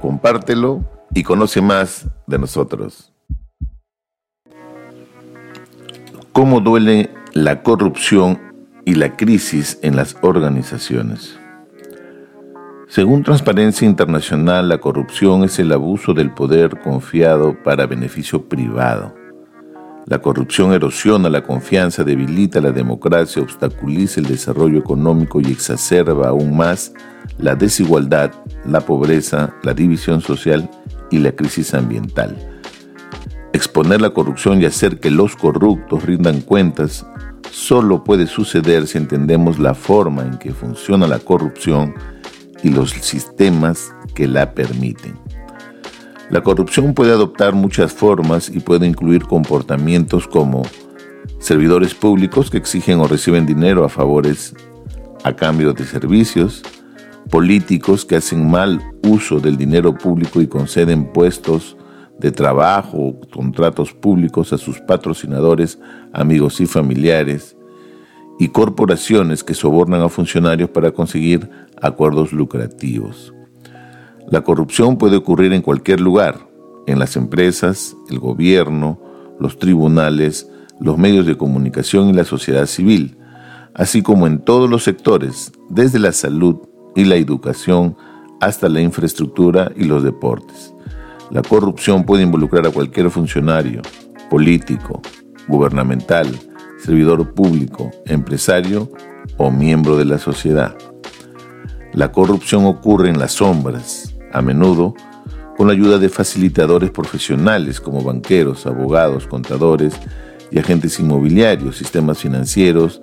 compártelo y conoce más de nosotros. ¿Cómo duele la corrupción y la crisis en las organizaciones? Según Transparencia Internacional, la corrupción es el abuso del poder confiado para beneficio privado. La corrupción erosiona la confianza, debilita la democracia, obstaculiza el desarrollo económico y exacerba aún más la desigualdad, la pobreza, la división social y la crisis ambiental. Exponer la corrupción y hacer que los corruptos rindan cuentas solo puede suceder si entendemos la forma en que funciona la corrupción y los sistemas que la permiten. La corrupción puede adoptar muchas formas y puede incluir comportamientos como servidores públicos que exigen o reciben dinero a favores a cambio de servicios, políticos que hacen mal uso del dinero público y conceden puestos de trabajo o contratos públicos a sus patrocinadores, amigos y familiares, y corporaciones que sobornan a funcionarios para conseguir acuerdos lucrativos. La corrupción puede ocurrir en cualquier lugar, en las empresas, el gobierno, los tribunales, los medios de comunicación y la sociedad civil, así como en todos los sectores, desde la salud y la educación hasta la infraestructura y los deportes. La corrupción puede involucrar a cualquier funcionario, político, gubernamental, servidor público, empresario o miembro de la sociedad. La corrupción ocurre en las sombras, a menudo con la ayuda de facilitadores profesionales como banqueros, abogados, contadores y agentes inmobiliarios, sistemas financieros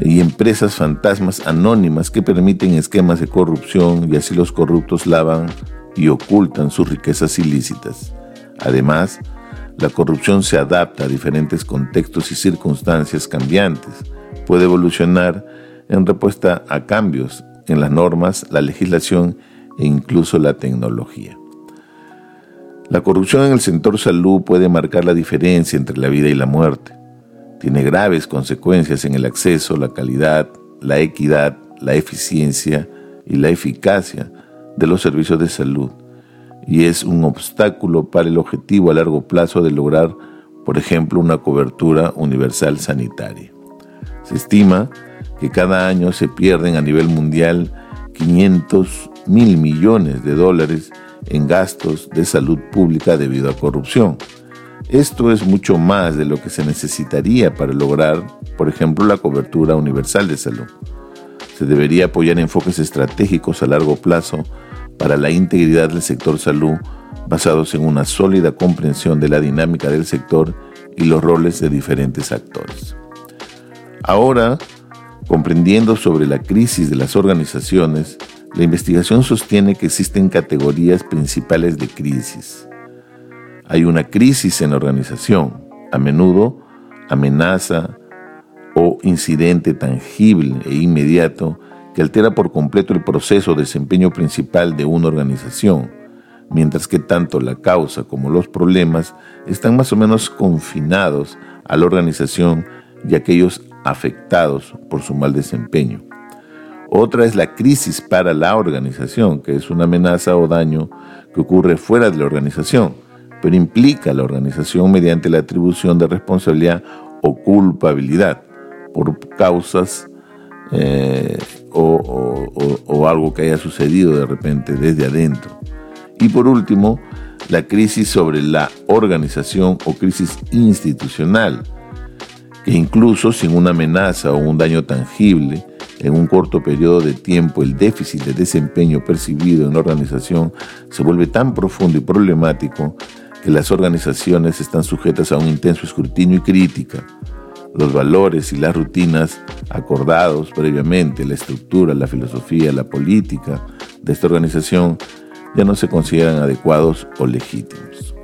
y empresas fantasmas anónimas que permiten esquemas de corrupción y así los corruptos lavan y ocultan sus riquezas ilícitas. Además, la corrupción se adapta a diferentes contextos y circunstancias cambiantes. Puede evolucionar en respuesta a cambios en las normas, la legislación e incluso la tecnología. La corrupción en el sector salud puede marcar la diferencia entre la vida y la muerte. Tiene graves consecuencias en el acceso, la calidad, la equidad, la eficiencia y la eficacia de los servicios de salud y es un obstáculo para el objetivo a largo plazo de lograr, por ejemplo, una cobertura universal sanitaria. Se estima que cada año se pierden a nivel mundial 500 mil millones de dólares en gastos de salud pública debido a corrupción. Esto es mucho más de lo que se necesitaría para lograr, por ejemplo, la cobertura universal de salud. Se debería apoyar enfoques estratégicos a largo plazo para la integridad del sector salud basados en una sólida comprensión de la dinámica del sector y los roles de diferentes actores. Ahora, comprendiendo sobre la crisis de las organizaciones, la investigación sostiene que existen categorías principales de crisis. Hay una crisis en la organización, a menudo amenaza o incidente tangible e inmediato que altera por completo el proceso de desempeño principal de una organización, mientras que tanto la causa como los problemas están más o menos confinados a la organización y aquellos afectados por su mal desempeño. Otra es la crisis para la organización, que es una amenaza o daño que ocurre fuera de la organización, pero implica a la organización mediante la atribución de responsabilidad o culpabilidad por causas eh, o, algo que haya sucedido de repente desde adentro. Y por último, la crisis sobre la organización o crisis institucional, que incluso sin una amenaza o un daño tangible, en un corto periodo de tiempo el déficit de desempeño percibido en la organización se vuelve tan profundo y problemático que las organizaciones están sujetas a un intenso escrutinio y crítica los valores y las rutinas acordados previamente, la estructura, la filosofía, la política de esta organización ya no se consideran adecuados o legítimos.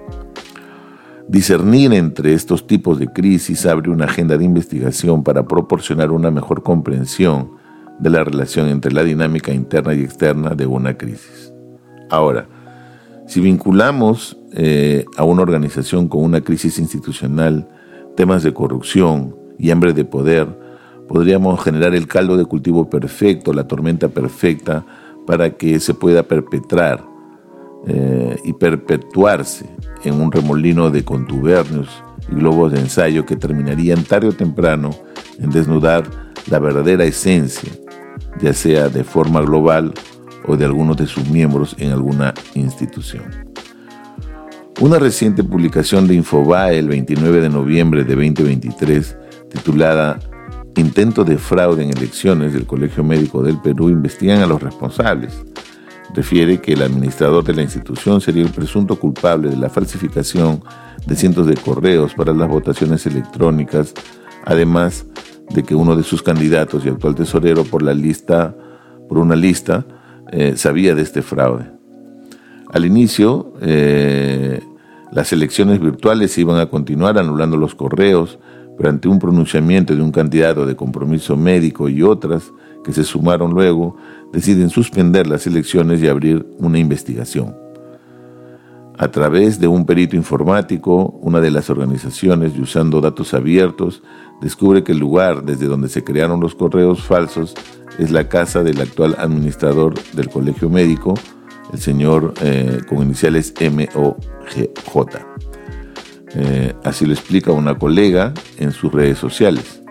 Discernir entre estos tipos de crisis abre una agenda de investigación para proporcionar una mejor comprensión de la relación entre la dinámica interna y externa de una crisis. Ahora, si vinculamos eh, a una organización con una crisis institucional temas de corrupción y hambre de poder, podríamos generar el caldo de cultivo perfecto, la tormenta perfecta, para que se pueda perpetrar eh, y perpetuarse en un remolino de contubernios y globos de ensayo que terminarían tarde o temprano en desnudar la verdadera esencia, ya sea de forma global o de algunos de sus miembros en alguna institución. Una reciente publicación de Infobae el 29 de noviembre de 2023, titulada Intento de fraude en elecciones del Colegio Médico del Perú investigan a los responsables. Refiere que el administrador de la institución sería el presunto culpable de la falsificación de cientos de correos para las votaciones electrónicas, además de que uno de sus candidatos y actual tesorero por la lista, por una lista, eh, sabía de este fraude. Al inicio, eh, las elecciones virtuales iban a continuar anulando los correos, pero ante un pronunciamiento de un candidato de compromiso médico y otras que se sumaron luego, deciden suspender las elecciones y abrir una investigación. A través de un perito informático, una de las organizaciones, y usando datos abiertos, descubre que el lugar desde donde se crearon los correos falsos es la casa del actual administrador del colegio médico, el señor eh, con iniciales MOJ. Eh, así lo explica una colega en sus redes sociales.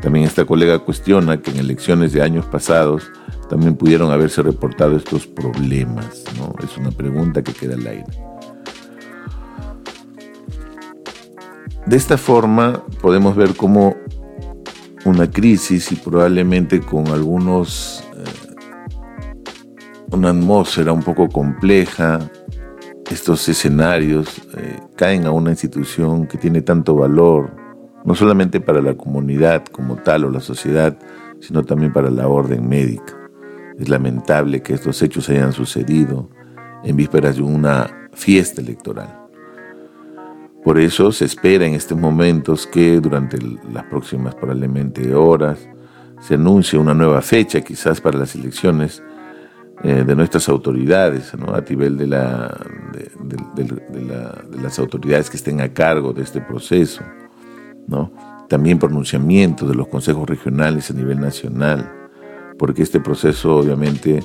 También esta colega cuestiona que en elecciones de años pasados también pudieron haberse reportado estos problemas. Es una pregunta que queda al aire. De esta forma podemos ver cómo una crisis y probablemente con algunos una atmósfera un poco compleja, estos escenarios eh, caen a una institución que tiene tanto valor, no solamente para la comunidad como tal o la sociedad, sino también para la orden médica. Es lamentable que estos hechos hayan sucedido en vísperas de una fiesta electoral. Por eso se espera en estos momentos que durante las próximas probablemente horas se anuncie una nueva fecha quizás para las elecciones eh, de nuestras autoridades, a nivel de, la, de, las autoridades que estén a cargo de este proceso, también pronunciamientos de los consejos regionales a nivel nacional, porque este proceso obviamente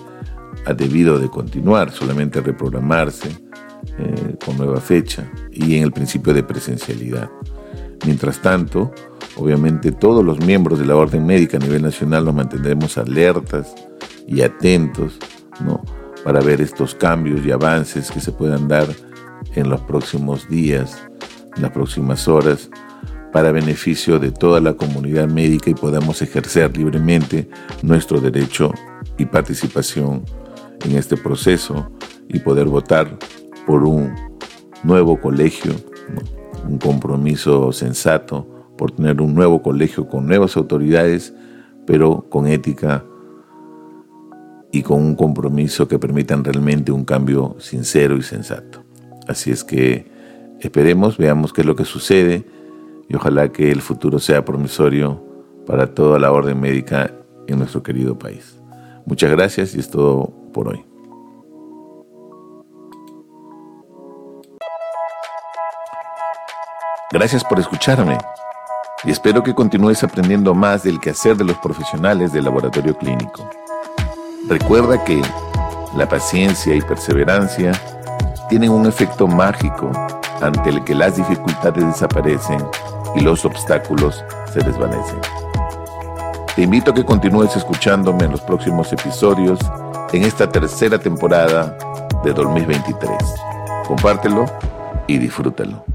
ha debido de continuar, solamente reprogramarse eh, con nueva fecha y en el principio de presencialidad. Mientras tanto, obviamente todos los miembros de la orden médica a nivel nacional nos mantendremos alertas y atentos ¿no? para ver estos cambios y avances que se puedan dar en los próximos días, en las próximas horas, para beneficio de toda la comunidad médica y podamos ejercer libremente nuestro derecho y participación en este proceso y poder votar por un nuevo colegio, un compromiso sensato por tener un nuevo colegio con nuevas autoridades, pero con ética y con un compromiso que permitan realmente un cambio sincero y sensato. Así es que esperemos, veamos qué es lo que sucede y ojalá que el futuro sea promisorio para toda la orden médica en nuestro querido país. Muchas gracias y es todo por hoy. Gracias por escucharme y espero que continúes aprendiendo más del quehacer de los profesionales del laboratorio clínico. Recuerda que la paciencia y perseverancia tienen un efecto mágico ante el que las dificultades desaparecen y los obstáculos se desvanecen. Te invito a que continúes escuchándome en los próximos episodios en esta tercera temporada de 2023. Compártelo y disfrútalo.